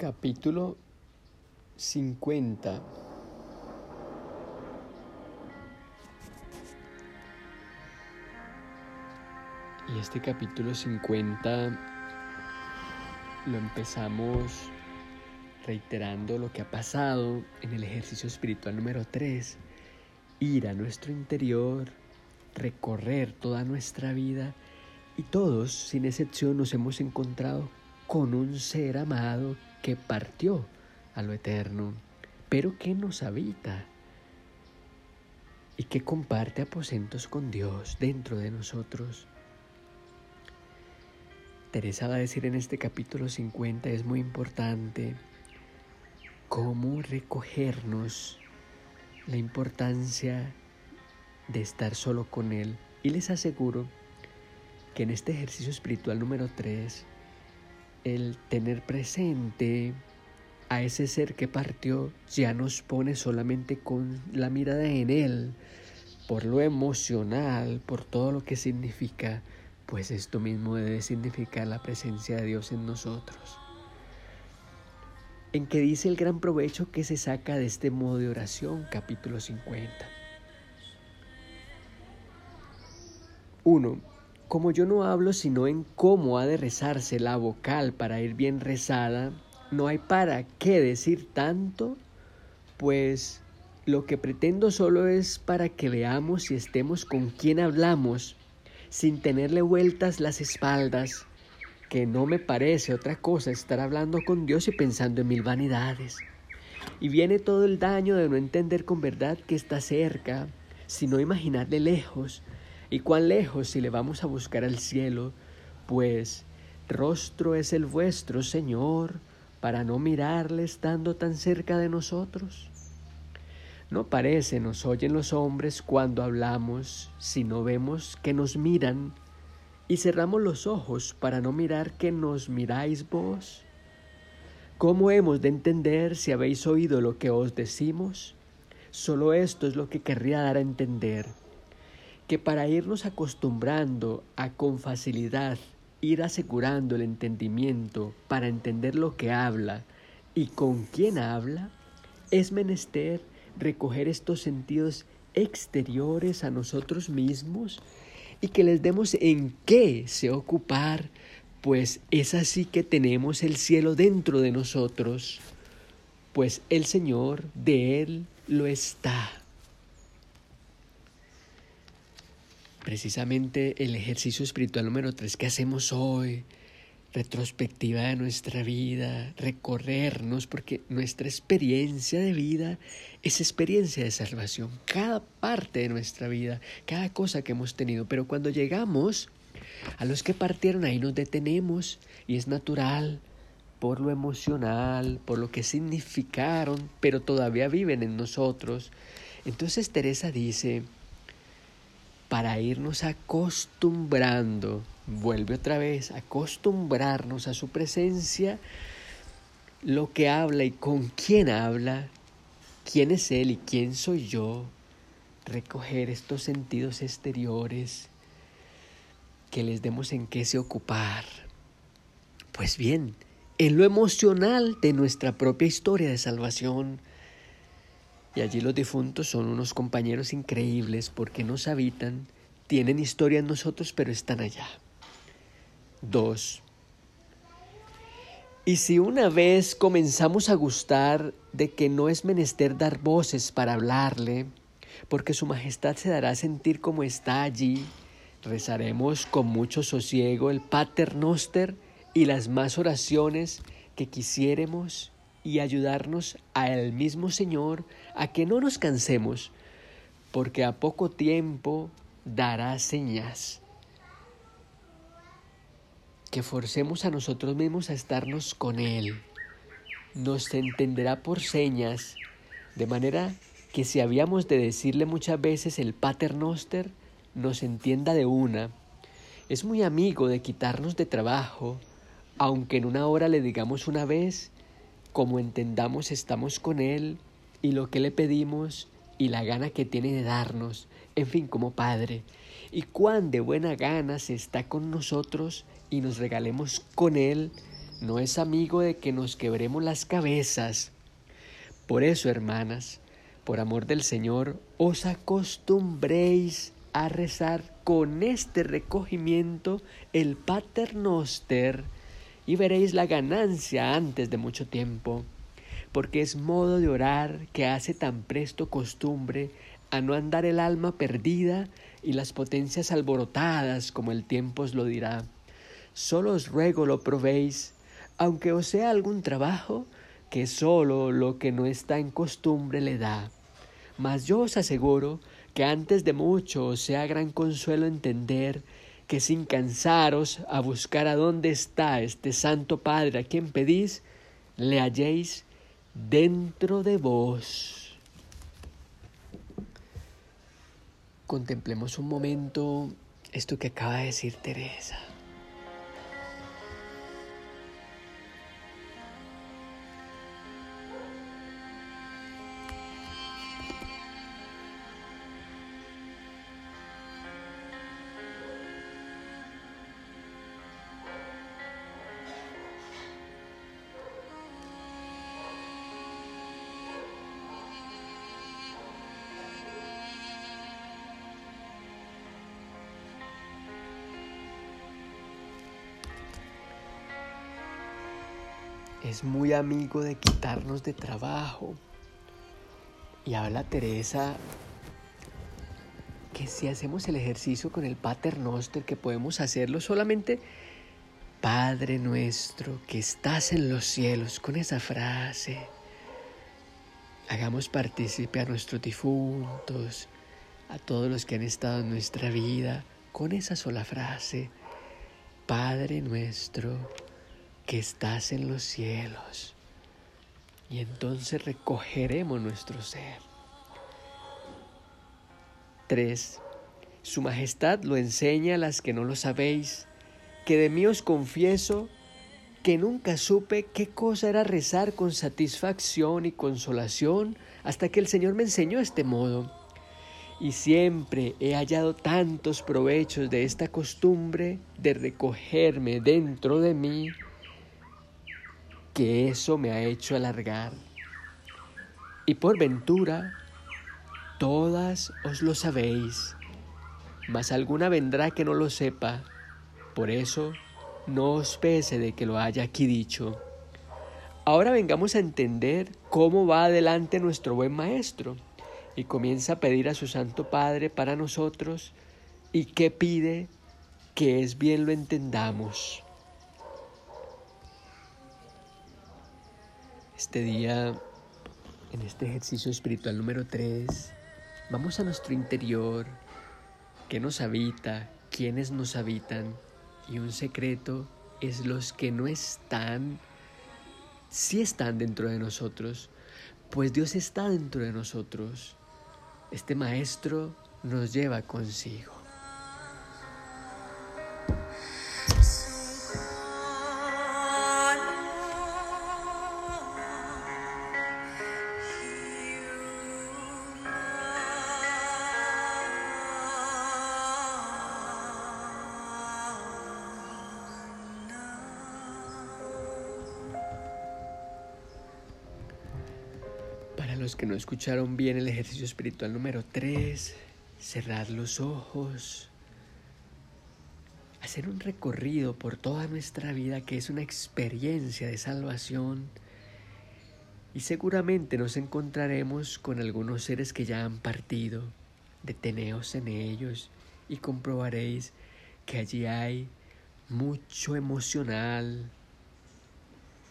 Capítulo 50 Y este capítulo 50 lo empezamos reiterando lo que ha pasado en el ejercicio espiritual número 3, ir a nuestro interior, recorrer toda nuestra vida y todos, sin excepción, nos hemos encontrado con un ser amado que partió a lo eterno, pero que nos habita y que comparte aposentos con Dios dentro de nosotros. Teresa va a decir en este capítulo 50, es muy importante, cómo recogernos la importancia de estar solo con Él. Y les aseguro que en este ejercicio espiritual número 3, el tener presente a ese ser que partió ya nos pone solamente con la mirada en Él, por lo emocional, por todo lo que significa, pues esto mismo debe significar la presencia de Dios en nosotros. En que dice el gran provecho que se saca de este modo de oración, capítulo 50. 1. Como yo no hablo sino en cómo ha de rezarse la vocal para ir bien rezada, no hay para qué decir tanto, pues lo que pretendo solo es para que veamos y estemos con quien hablamos, sin tenerle vueltas las espaldas, que no me parece otra cosa estar hablando con Dios y pensando en mil vanidades. Y viene todo el daño de no entender con verdad que está cerca, sino imaginarle lejos, y cuán lejos si le vamos a buscar al cielo, pues rostro es el vuestro, Señor, para no mirarle estando tan cerca de nosotros? No parece nos oyen los hombres cuando hablamos, si no vemos que nos miran y cerramos los ojos para no mirar que nos miráis vos. ¿Cómo hemos de entender si habéis oído lo que os decimos? Solo esto es lo que querría dar a entender, que para irnos acostumbrando a con facilidad ir asegurando el entendimiento para entender lo que habla y con quién habla, es menester recoger estos sentidos exteriores a nosotros mismos y que les demos en qué se ocupar, pues es así que tenemos el cielo dentro de nosotros, pues el Señor de Él lo está. Precisamente el ejercicio espiritual número tres que hacemos hoy, retrospectiva de nuestra vida, recorrernos, porque nuestra experiencia de vida es experiencia de salvación, cada parte de nuestra vida, cada cosa que hemos tenido, pero cuando llegamos a los que partieron ahí nos detenemos y es natural por lo emocional, por lo que significaron, pero todavía viven en nosotros. Entonces Teresa dice, para irnos acostumbrando, vuelve otra vez, acostumbrarnos a su presencia, lo que habla y con quién habla, quién es Él y quién soy yo, recoger estos sentidos exteriores, que les demos en qué se ocupar. Pues bien, en lo emocional de nuestra propia historia de salvación, y allí los difuntos son unos compañeros increíbles porque nos habitan, tienen historia en nosotros, pero están allá. Dos. Y si una vez comenzamos a gustar de que no es menester dar voces para hablarle, porque su majestad se dará a sentir como está allí, rezaremos con mucho sosiego el Pater Noster y las más oraciones que quisiéremos y ayudarnos al mismo Señor a que no nos cansemos, porque a poco tiempo dará señas. Que forcemos a nosotros mismos a estarnos con Él. Nos entenderá por señas, de manera que si habíamos de decirle muchas veces el Pater Noster, nos entienda de una. Es muy amigo de quitarnos de trabajo, aunque en una hora le digamos una vez como entendamos estamos con Él y lo que le pedimos y la gana que tiene de darnos, en fin, como Padre. Y cuán de buena gana se está con nosotros y nos regalemos con Él no es amigo de que nos quebremos las cabezas. Por eso, hermanas, por amor del Señor, os acostumbréis a rezar con este recogimiento el Paternoster y veréis la ganancia antes de mucho tiempo, porque es modo de orar que hace tan presto costumbre a no andar el alma perdida y las potencias alborotadas como el tiempo os lo dirá. Solo os ruego lo probéis, aunque os sea algún trabajo, que solo lo que no está en costumbre le da. Mas yo os aseguro que antes de mucho os sea gran consuelo entender que sin cansaros a buscar a dónde está este Santo Padre a quien pedís, le halléis dentro de vos. Contemplemos un momento esto que acaba de decir Teresa. Es muy amigo de quitarnos de trabajo. Y habla Teresa que si hacemos el ejercicio con el Pater Noster, que podemos hacerlo solamente Padre nuestro que estás en los cielos, con esa frase. Hagamos partícipe a nuestros difuntos, a todos los que han estado en nuestra vida, con esa sola frase. Padre nuestro que estás en los cielos. Y entonces recogeremos nuestro ser. 3. Su Majestad lo enseña a las que no lo sabéis, que de mí os confieso que nunca supe qué cosa era rezar con satisfacción y consolación hasta que el Señor me enseñó este modo. Y siempre he hallado tantos provechos de esta costumbre de recogerme dentro de mí que eso me ha hecho alargar. Y por ventura, todas os lo sabéis, mas alguna vendrá que no lo sepa, por eso no os pese de que lo haya aquí dicho. Ahora vengamos a entender cómo va adelante nuestro buen Maestro y comienza a pedir a su Santo Padre para nosotros y qué pide que es bien lo entendamos. Este día, en este ejercicio espiritual número 3, vamos a nuestro interior, qué nos habita, quiénes nos habitan, y un secreto es los que no están, sí están dentro de nosotros, pues Dios está dentro de nosotros. Este Maestro nos lleva consigo. Los que no escucharon bien el ejercicio espiritual número 3, cerrar los ojos, hacer un recorrido por toda nuestra vida que es una experiencia de salvación y seguramente nos encontraremos con algunos seres que ya han partido. Deteneos en ellos y comprobaréis que allí hay mucho emocional.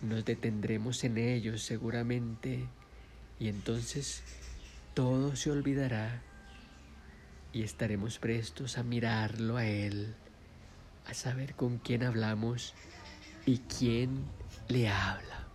Nos detendremos en ellos seguramente y entonces todo se olvidará y estaremos prestos a mirarlo a Él, a saber con quién hablamos y quién le habla.